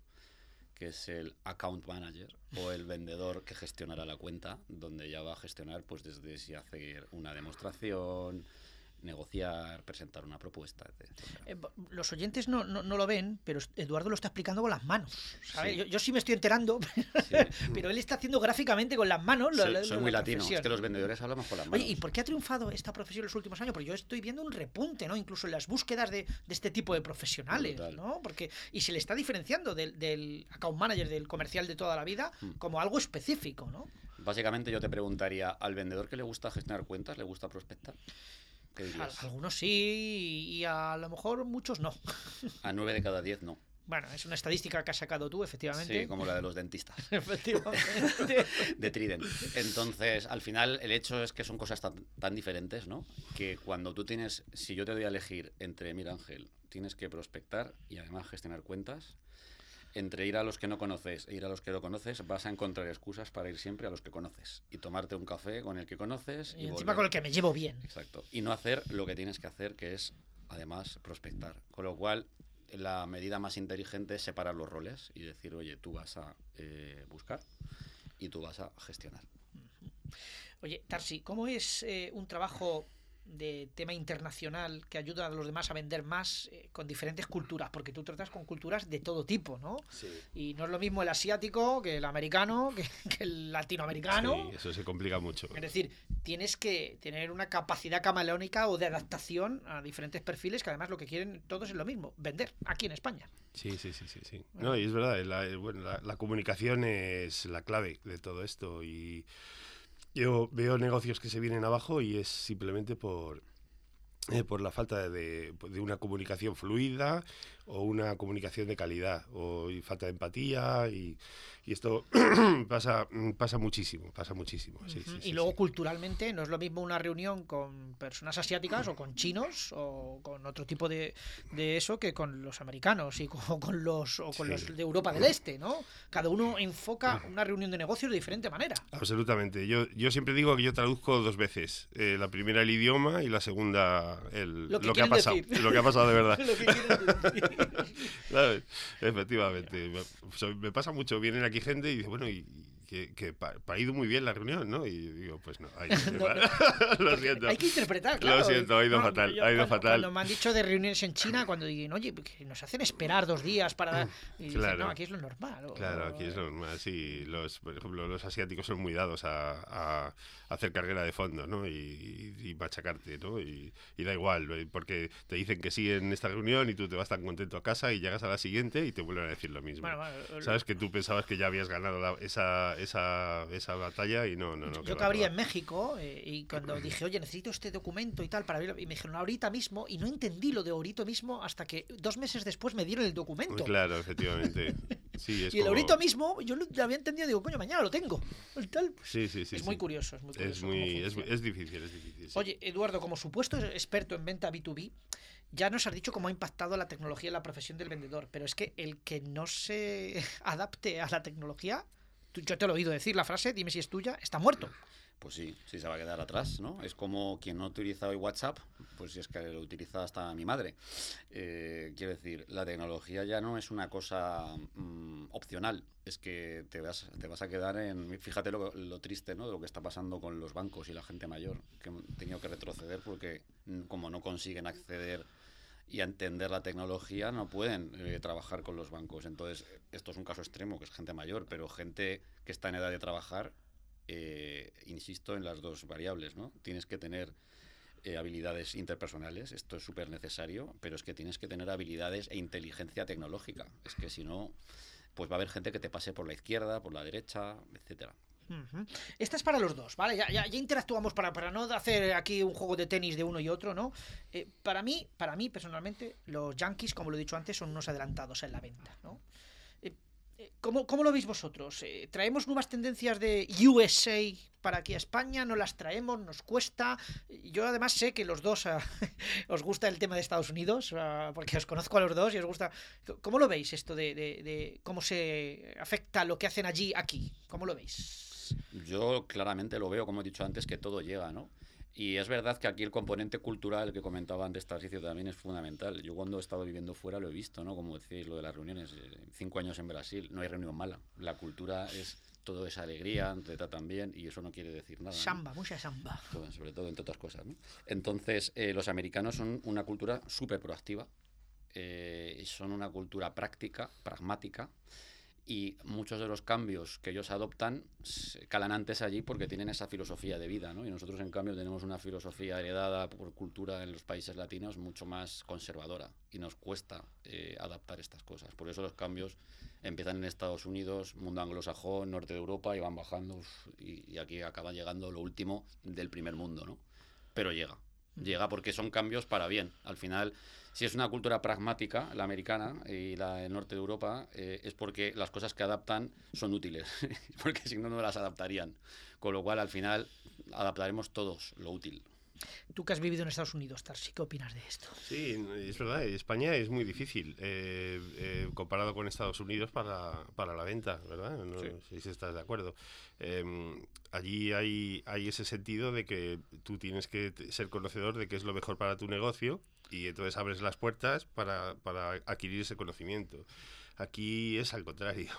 que es el account manager o el vendedor que gestionará la cuenta, donde ya va a gestionar pues desde si hacer una demostración, negociar, presentar una propuesta, etc. Eh, los oyentes no, no, no lo ven, pero Eduardo lo está explicando con las manos. ¿sabes? Sí. Yo, yo sí me estoy enterando, *laughs* pero él está haciendo gráficamente con las manos. Soy, lo- soy muy la latino, es que los vendedores hablamos con las manos. Oye, ¿y por qué ha triunfado esta profesión en los últimos años? Porque yo estoy viendo un repunte, ¿no? Incluso en las búsquedas de, de este tipo de profesionales. ¿no? Porque, y se le está diferenciando del, del account manager, del comercial de toda la vida, Hmm. como algo específico, ¿no? Básicamente yo te preguntaría, ¿al vendedor que le gusta gestionar cuentas, le gusta prospectar? Algunos sí y a lo mejor muchos no. *laughs* A nueve de cada diez no. Bueno, es una estadística que has sacado tú, efectivamente. Sí, como la de los dentistas. *laughs* efectivamente. *laughs* de Trident. Entonces, al final, el hecho es que son cosas tan, tan diferentes, ¿no? Que cuando tú tienes, si yo te doy a elegir entre, mira Ángel, tienes que prospectar y además gestionar cuentas, entre ir a los que no conoces e ir a los que no conoces, vas a encontrar excusas para ir siempre a los que conoces y tomarte un café con el que conoces. Y, Y, encima volver. con el que me llevo bien. Exacto. Y no hacer lo que tienes que hacer, que es, además, prospectar. Con lo cual, la medida más inteligente es separar los roles y decir, oye, tú vas a eh, buscar y tú vas a gestionar. Oye, Tarsi, ¿cómo es eh, un trabajo de tema internacional que ayuda a los demás a vender más eh, con diferentes culturas? Porque tú tratas con culturas de todo tipo, ¿no? Y no es lo mismo el asiático que el americano, *laughs* que, que el latinoamericano. Sí, eso se complica mucho. Es decir, tienes que tener una capacidad camaleónica o de adaptación a diferentes perfiles que además lo que quieren todos es lo mismo, vender aquí en España. Sí, sí, sí, sí, sí. No, y es verdad, la, eh, bueno, la, la comunicación es la clave de todo esto y yo veo negocios que se vienen abajo y es simplemente por eh, por la falta de, de una comunicación fluida o una comunicación de calidad o y falta de empatía y, y esto *clears throat* pasa pasa muchísimo pasa muchísimo sí, Ujú. sí, y luego culturalmente no es lo mismo una reunión con personas asiáticas o con chinos o con otro tipo de, de eso que con los americanos y con, *laughs* con los o con los de Europa del Este, ¿no? Cada uno enfoca una reunión de negocios de diferente manera. Absolutamente. Yo, yo siempre digo que yo traduzco dos veces. Eh, la primera el idioma y la segunda el, Lo que ha pasado. decir. Lo que ha pasado de verdad. *laughs* Lo que quieren *laughs* *laughs* Efectivamente. Me, me pasa mucho. Vienen aquí gente y dice, bueno, y que, que pa- pa- ha ido muy bien la reunión, ¿no? Y digo, pues no. ay, *laughs* *laughs* No, lo siento. Hay que interpretar, claro. Lo siento, ha ido No, fatal. yo Ha ido cuando, fatal. Cuando me han dicho de reuniones en China, cuando dicen, oye, que nos hacen esperar dos días para... Y dicen, Claro. no, aquí es lo normal. o- Claro, aquí es lo normal. Sí, los, por ejemplo, los asiáticos son muy dados a, a hacer carrera de fondo, ¿no? Y, y machacarte, ¿no? Y, y da igual, eh, porque te dicen que sí en esta reunión y tú te vas tan contento a casa y llegas a la siguiente y te vuelven a decir lo mismo. Bueno, bueno, lo- Sabes que tú pensabas que ya habías ganado la- esa, esa, esa batalla y no, no, no. Yo va, que abría que en va. México eh, y cuando dije, oye, necesito este documento y tal para verlo, y me dijeron ahorita mismo, y no entendí lo de ahorita mismo hasta que dos meses después me dieron el documento. Claro, efectivamente. *laughs* Sí, es y el como- ahorita mismo yo lo, había entendido, digo, coño, mañana lo tengo. tal. Sí, sí, sí. Es sí. muy curioso, es muy curioso Es, muy, es, difícil, es difícil. sí. Oye, Eduardo, como supuesto experto en venta B2B, ya nos has dicho cómo ha impactado la tecnología en la profesión del vendedor, pero es que el que no se *laughs* adapte a la tecnología, yo te lo he oído decir la frase, dime si es tuya, está muerto. Pues sí, sí se va a quedar atrás, ¿no? Es como quien no utiliza hoy WhatsApp, pues si es que lo utiliza hasta mi madre. Eh, quiero decir, la tecnología ya no es una cosa mm, opcional, es que te vas, te vas a quedar en... Fíjate lo, lo triste, ¿no? De lo que está pasando con los bancos y la gente mayor, que han tenido que retroceder porque mm, como no consiguen acceder y a entender la tecnología no pueden eh, trabajar con los bancos. Entonces, esto es un caso extremo, que es gente mayor, pero gente que está en edad de trabajar, eh, insisto en las dos variables, ¿no? Tienes que tener eh, habilidades interpersonales, esto es súper necesario, pero es que tienes que tener habilidades e inteligencia tecnológica. Es que si no, pues va a haber gente que te pase por la izquierda, por la derecha, etcétera. Esta es para los dos, ¿vale? Ya, ya, ya interactuamos para, para no hacer aquí un juego de tenis de uno y otro, ¿no? Eh, para mí, para mí personalmente, los Yankees, como lo he dicho antes, son unos adelantados en la venta, ¿no? Eh, eh, ¿Cómo, cómo lo veis vosotros? ¿Traemos nuevas tendencias de USA para aquí a España? ¿No las traemos? ¿Nos cuesta? Yo además sé que los dos *laughs* ah, os gusta el tema de Estados Unidos, ah, porque os conozco a los dos y os gusta... ¿Cómo lo veis esto de- de cómo se afecta lo que hacen allí aquí? ¿Cómo lo veis? Yo claramente lo veo, como he dicho antes, que todo llega, ¿no? Y es verdad que aquí el componente cultural que comentaba antes Tarsicio también es fundamental. Yo cuando he estado viviendo fuera lo he visto, ¿no? Como decíais, lo de las reuniones. eh, Cinco años en Brasil, no hay reunión mala. La cultura es todo esa alegría, te tratan bien y eso no quiere decir nada. ¿no? Samba, mucha samba. Todo- sobre todo entre otras cosas. ¿no? Entonces, eh, los americanos son una cultura súper proactiva, eh, son una cultura práctica, pragmática, y muchos de los cambios que ellos adoptan se calan antes allí porque tienen esa filosofía de vida, ¿no? Y nosotros, en cambio, tenemos una filosofía heredada por cultura en los países latinos mucho más conservadora y nos cuesta eh, adaptar estas cosas. Por eso los cambios empiezan en Estados Unidos, mundo anglosajón, norte de Europa y van bajando y, y aquí acaba llegando lo último del primer mundo, ¿no? Pero llega. Llega porque son cambios para bien. Al final, si es una cultura pragmática, la americana y la del norte de Europa, eh, es porque las cosas que adaptan son útiles, *laughs* porque si no, no las adaptarían. Con lo cual, al final, adaptaremos todos lo útil. Tú que has vivido en Estados Unidos, Tarsi, ¿qué opinas de esto? Sí, es verdad, España es muy difícil eh, eh, comparado con Estados Unidos para, para la venta, ¿verdad? No sé si estás de acuerdo. Eh, allí hay, hay ese sentido de que tú tienes que ser conocedor de qué es lo mejor para tu negocio y entonces abres las puertas para, para adquirir ese conocimiento. Aquí es al contrario.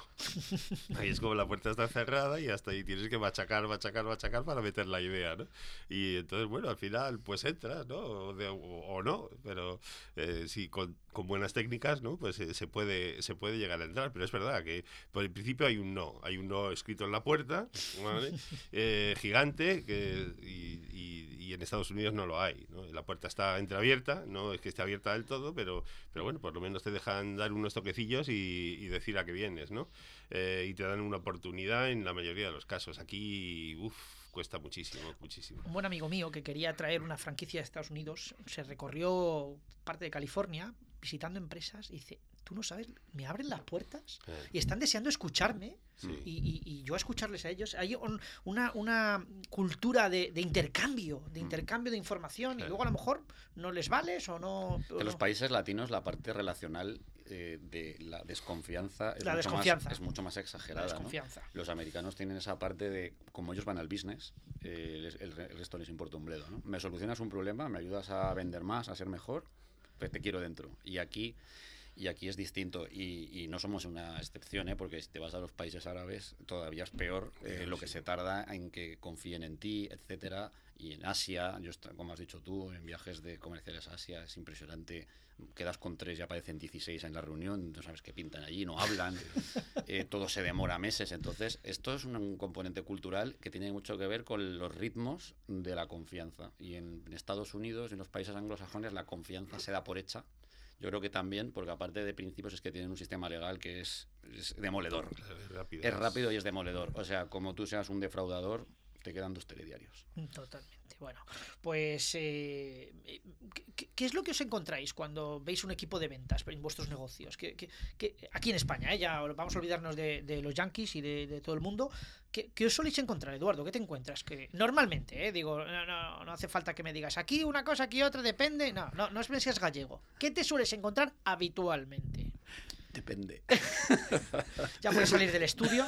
Ahí es como la puerta está cerrada y hasta ahí tienes que machacar, machacar, machacar para meter la idea, ¿no? Y entonces, bueno, al final pues entras, ¿no? O, de- o- o no, pero eh, sí, con, con buenas técnicas, ¿no? Pues eh, se, puede, se puede llegar a entrar, pero es verdad que por el principio hay un no, hay un no escrito en la puerta, ¿vale? *laughs* Eh, gigante, que, y, y- y en Estados Unidos no lo hay, ¿no? La puerta está entreabierta, no es que esté abierta del todo, pero, pero bueno, por lo menos te dejan dar unos toquecillos y, y decir a qué vienes, ¿no? Eh, y te dan una oportunidad en la mayoría de los casos. Aquí, uff, cuesta muchísimo, muchísimo. Un buen amigo mío que quería traer una franquicia de Estados Unidos se recorrió parte de California visitando empresas y dice, tú no sabes, me abren las puertas Eh, y están deseando escucharme Sí. y, y- y yo a escucharles a ellos. Hay un- una, una cultura de, de intercambio, de intercambio de información y luego a lo mejor no les vales o no... En los no. países latinos la parte relacional eh, de la desconfianza es, La mucho, desconfianza. Más, es mucho más exagerada. La. Los americanos tienen esa parte de, como ellos van al business, eh, les- el, re- el resto les importa un bledo. ¿no? Me solucionas un problema, me ayudas a vender más, a ser mejor, pues te quiero dentro. Y aquí... Y aquí es distinto, y, y no somos una excepción, ¿eh? porque si te vas a los países árabes todavía es peor eh, lo que se tarda en que confíen en ti, etcétera. Y en Asia, yo como has dicho tú, en viajes de comerciales a Asia es impresionante. Quedas con tres y aparecen 16 en la reunión, no sabes qué pintan allí, no hablan, *laughs* eh, todo se demora meses. Entonces, esto es un, un componente cultural que tiene mucho que ver con los ritmos de la confianza. Y en, en Estados Unidos y en los países anglosajones la confianza se da por hecha. Yo creo que también, porque aparte de principios es que tienen un sistema legal que es, es demoledor. Es rápido. Es rápido y es demoledor. O sea, como tú seas un defraudador, te quedan dos telediarios. Totalmente. Bueno, pues eh, eh, ¿qué, es lo que os encontráis cuando veis un equipo de ventas en vuestros negocios? ¿Qué, aquí en España, ¿eh? ya vamos a olvidarnos de, los yankees y de, todo el mundo. ¿Qué, os soléis encontrar, Eduardo? ¿Qué te encuentras? Que normalmente, ¿eh? digo, no hace falta que me digas aquí una cosa, aquí otra, depende. No, no, no es que seas gallego. ¿Qué te sueles encontrar habitualmente? Depende. *laughs* Ya puedes salir del estudio.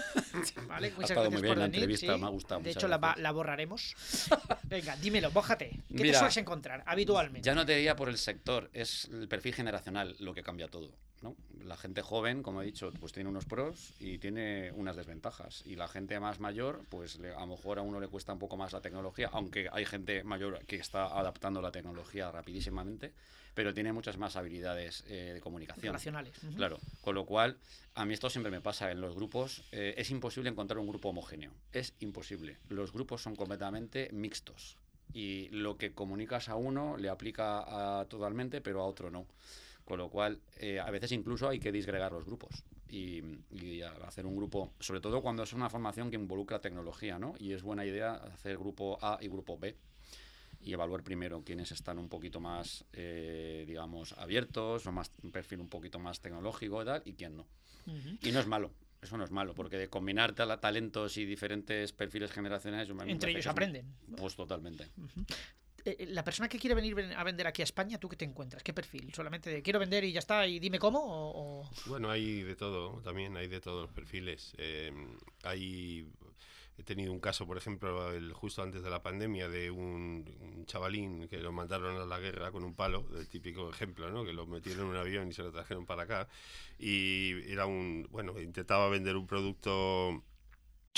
¿vale? Muchas gracias muy bien por la venir, entrevista, sí. me ha gustado, De hecho, la, la borraremos. *laughs* Venga, dímelo, bójate. ¿Qué te Mira, sueles encontrar habitualmente? Ya no te diría por el sector, es el perfil generacional lo que cambia todo. ¿No? La gente joven, como he dicho, pues tiene unos pros y tiene unas desventajas. Y la gente más mayor, pues le- a lo mejor a uno le cuesta un poco más la tecnología, aunque hay gente mayor que está adaptando la tecnología rapidísimamente, pero tiene muchas más habilidades eh, de comunicación. Relacionales, ujú. Claro, con lo cual, a mí esto siempre me pasa en los grupos. eh, es imposible encontrar un grupo homogéneo. Es imposible. Los grupos son completamente mixtos. Y lo que comunicas a uno le aplica a, totalmente, pero a otro no. Con lo cual, eh, a veces incluso hay que disgregar los grupos y, y hacer un grupo, sobre todo cuando es una formación que involucra tecnología, ¿no? Y es buena idea hacer grupo A y grupo B y evaluar primero quiénes están un poquito más, eh, digamos, abiertos o más un perfil un poquito más tecnológico y tal, y quién no. Ujú. Y no es malo, eso no es malo, porque de combinar talentos y diferentes perfiles generacionales... Entre ellos un- aprenden. Pues totalmente. Eh, eh, La persona que quiere venir ven- a vender aquí a España, ¿tú qué te encuentras? ¿Qué perfil? ¿Solamente de quiero vender y ya está y dime cómo? ¿O, Bueno, hay de todo, también hay de todos los perfiles. Eh, hay, he tenido un caso, por ejemplo, el, justo antes de la pandemia, de un, un chavalín que lo mandaron a la guerra con un palo, el típico ejemplo, ¿no? que lo metieron en un avión y se lo trajeron para acá. Y era un, bueno, intentaba vender un producto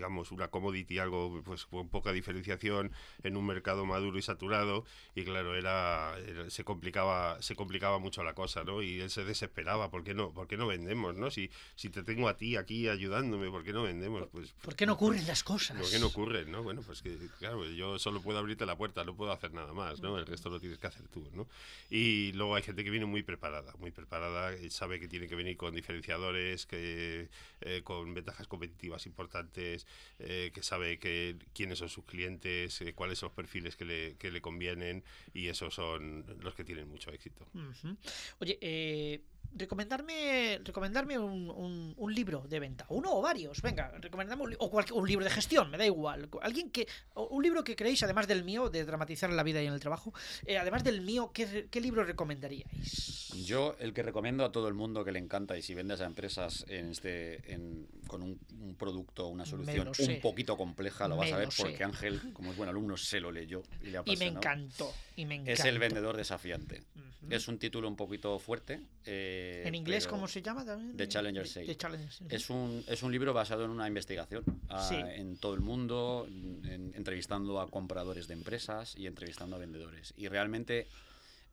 digamos, una commodity, algo pues con poca diferenciación en un mercado maduro y saturado y claro, era, era- se complicaba se complicaba mucho la cosa, ¿no? Y él se desesperaba, ¿por qué no, por qué no vendemos, no? Si, si te tengo a ti aquí ayudándome, ¿por qué no vendemos? Pues ¿Por qué no ocurren las cosas? ¿Por qué no ocurren, no? Bueno, pues que, claro, yo solo puedo abrirte la puerta, no puedo hacer nada más, ¿no? El resto lo tienes que hacer tú, ¿no? Y luego hay gente que viene muy preparada, muy preparada, y sabe que tiene que venir con diferenciadores, que eh, con ventajas competitivas importantes, eh, que sabe que quiénes son sus clientes, eh, cuáles son los perfiles que le, que le convienen, y esos son los que tienen mucho éxito. Oye, eh, recomendarme, recomendarme un, un- un libro de venta, uno o varios, venga, recomendame un, o cualquier- un libro de gestión, me da igual, alguien que, un libro que creéis, además del mío, de dramatizar la vida y en el trabajo, eh, además del mío, ¿qué, qué libro recomendaríais? Yo el que recomiendo a todo el mundo que le encanta y si vendes a empresas en este en- con un, un producto, una solución un poquito compleja, lo vas a ver sé. porque Ángel, como es buen alumno, se lo leyó y le *laughs* Y me encantó, y me encantó. Es el vendedor desafiante. Es un título un poquito fuerte. eh, ¿En inglés cómo se llama también? The Challenger The- Sale. The Challenger Sale. Es un, es un libro basado en una investigación ah, Sí. en todo el mundo, en- entrevistando a compradores de empresas y entrevistando a vendedores. Y realmente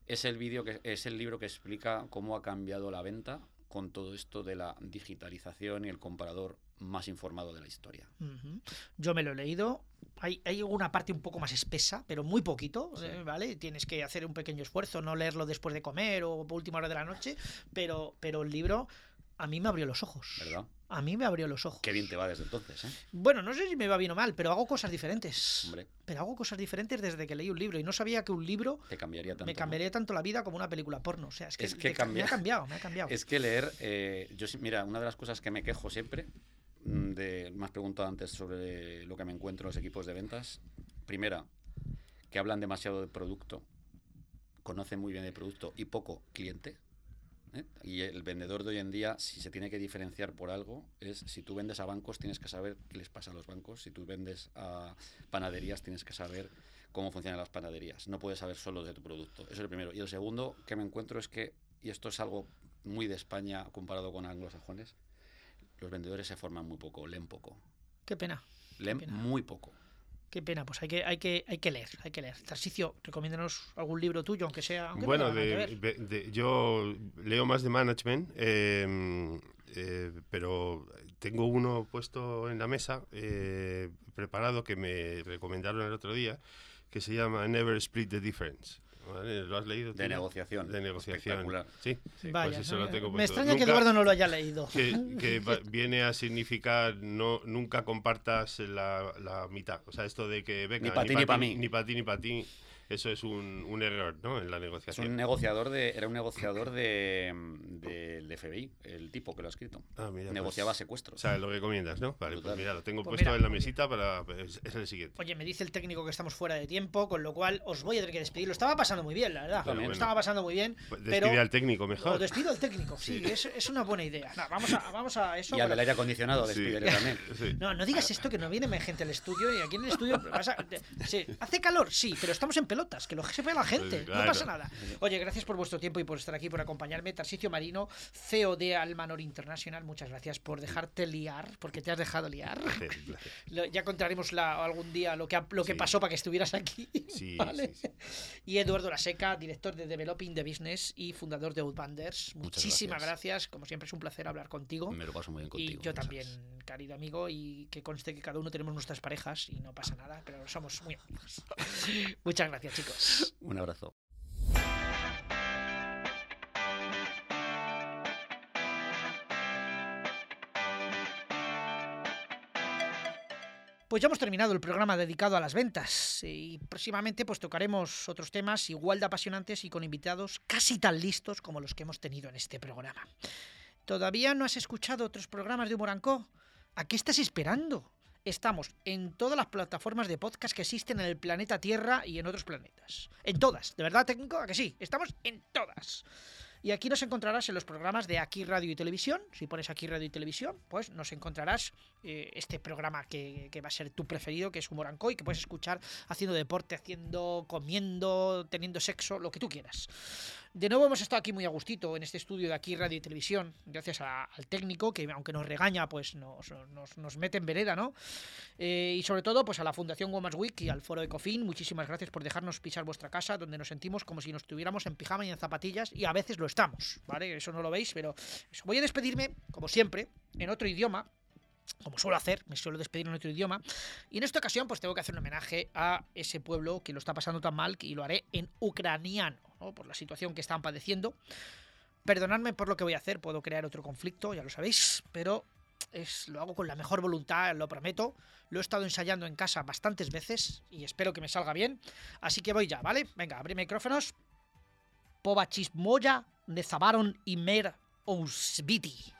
es el, vídeo que, es el libro que explica cómo ha cambiado la venta con todo esto de la digitalización y el comprador más informado de la historia. Yo me lo he leído. Hay, hay una parte un poco más espesa, pero muy poquito, eh, ¿vale? Tienes que hacer un pequeño esfuerzo, no leerlo después de comer o por última hora de la noche, pero, pero el libro a mí me abrió los ojos. ¿Verdad? A mí me abrió los ojos. Qué bien te va desde entonces, ¿eh? Bueno, no sé si me va bien o mal, pero hago cosas diferentes. Hombre, Pero hago cosas diferentes desde que leí un libro y no sabía que un libro te cambiaría tanto. me ¿no? cambiaría tanto la vida como una película porno. O sea, es que, Es que me ha cambiado, me ha cambiado. *laughs* Es que leer, eh, yo mira, una de las cosas que me quejo siempre, de, me has preguntado antes sobre lo que me encuentro en los equipos de ventas. Primera, que hablan demasiado de producto, conocen muy bien el producto y poco cliente. ¿eh? Y el vendedor de hoy en día, si se tiene que diferenciar por algo, es si tú vendes a bancos, tienes que saber qué les pasa a los bancos. Si tú vendes a panaderías, tienes que saber cómo funcionan las panaderías. No puedes saber solo de tu producto. Eso es el primero. Y el segundo que me encuentro es que, y esto es algo muy de España comparado con anglosajones, los vendedores se forman muy poco, leen poco. Qué pena. Leen pena. muy poco. Qué pena, pues hay que, hay que, hay que leer, hay que leer. Tarsicio, recomiéndanos algún libro tuyo, aunque sea. aunque Bueno, de, ver. de- de- yo leo más de management, eh, eh, pero tengo uno puesto en la mesa, eh, preparado, que me recomendaron el otro día, que se llama Never Split the Difference. ¿Vale? ¿Lo has leído? De tú? negociación. De negociación. Sí, sí, Vaya, pues eso lo no- tengo me extraña que Nunca- Eduardo no lo haya leído. que, que *laughs* va- viene a significar no nunca compartas la, la mitad. O sea, esto de que venga, Ni pa' ti ni pa' mí. Ni para ti ni para ti, eso es un, un error ¿no? en la Es negociación. un negociador de, era un negociador de, del FBI, el tipo que lo ha escrito. Ah, mira, Negociaba pues, secuestros. O sea, lo recomiendas, ¿no? Vale, pues Brutal. mira, lo tengo Pues puesto mira, en la oye. mesita para. Es, es el siguiente. Oye, me dice el técnico que estamos fuera de tiempo, con lo cual os voy a tener que despedir. Lo estaba pasando muy bien, la verdad. Lo bueno. estaba pasando muy bien. Pues pero Despide al técnico mejor. O despido al técnico, *laughs* sí, Sí. Es, es una buena idea. No, vamos, a, vamos a eso. Y al del aire acondicionado, Sí. despídele también. *laughs* Sí. No, no digas esto que no viene gente al estudio y aquí en el estudio pasa- sí, hace calor, sí, pero estamos en pelotas, que lo sepa la gente, claro. no pasa nada. Oye, gracias por vuestro tiempo y por estar aquí, por acompañarme. Tarsicio Marino, CEO de Almanor International, muchas gracias por dejarte liar, porque te has dejado liar. *laughs* *laughs* Ya contaremos la- algún día lo que, lo que Sí. pasó para que estuvieras aquí. *laughs* Sí, ¿vale? sí, sí. Y Eduardo Laseca, director de Developing the Business y fundador de Outbanders. Muchas Muchísimas gracias. gracias. Como siempre es un placer hablar contigo. Me lo paso muy bien contigo. Y yo también, querido amigo, y que conste que cada uno tenemos nuestras parejas y no pasa nada, pero somos muy amigos. Muchas gracias, chicos. Un abrazo. Pues ya hemos terminado el programa dedicado a las ventas y próximamente pues tocaremos otros temas igual de apasionantes y con invitados casi tan listos como los que hemos tenido en este programa. ¿Todavía no has escuchado otros programas de Humor and Co? ¿A qué estás esperando? Estamos en todas las plataformas de podcast que existen en el planeta Tierra y en otros planetas. En todas, ¿de verdad, técnico? ¿A que sí? Estamos en todas. Y aquí nos encontrarás en los programas de Aquí Radio y Televisión. Si pones Aquí Radio y Televisión, pues nos encontrarás eh, este programa que, va a ser tu preferido, que es Humor and Coy, que puedes escuchar haciendo deporte, haciendo, comiendo, teniendo sexo, lo que tú quieras. De nuevo hemos estado aquí muy a gustito en este estudio de aquí Radio y Televisión, gracias a- al técnico que aunque nos regaña, pues nos, mete en vereda, ¿no? Eh, y sobre todo, pues a la Fundación Women's Week y al Foro Ecofin, muchísimas gracias por dejarnos pisar vuestra casa, donde nos sentimos como si nos estuviéramos en pijama y en zapatillas, y a veces lo estamos, ¿vale? Eso no lo veis, pero eso. voy a despedirme, como siempre, en otro idioma, como suelo hacer, me suelo despedir en otro idioma. Y en esta ocasión, pues tengo que hacer un homenaje a ese pueblo que lo está pasando tan mal y lo haré en ucraniano, ¿no? por la situación que están padeciendo. Perdonadme por lo que voy a hacer, puedo crear otro conflicto, ya lo sabéis, pero lo hago con la mejor voluntad, lo prometo. Lo he estado ensayando en casa bastantes veces y espero que me salga bien. Así que voy ya, ¿vale? Venga, abrí micrófonos. Povachismoya Nezabaron y Mer Ousviti.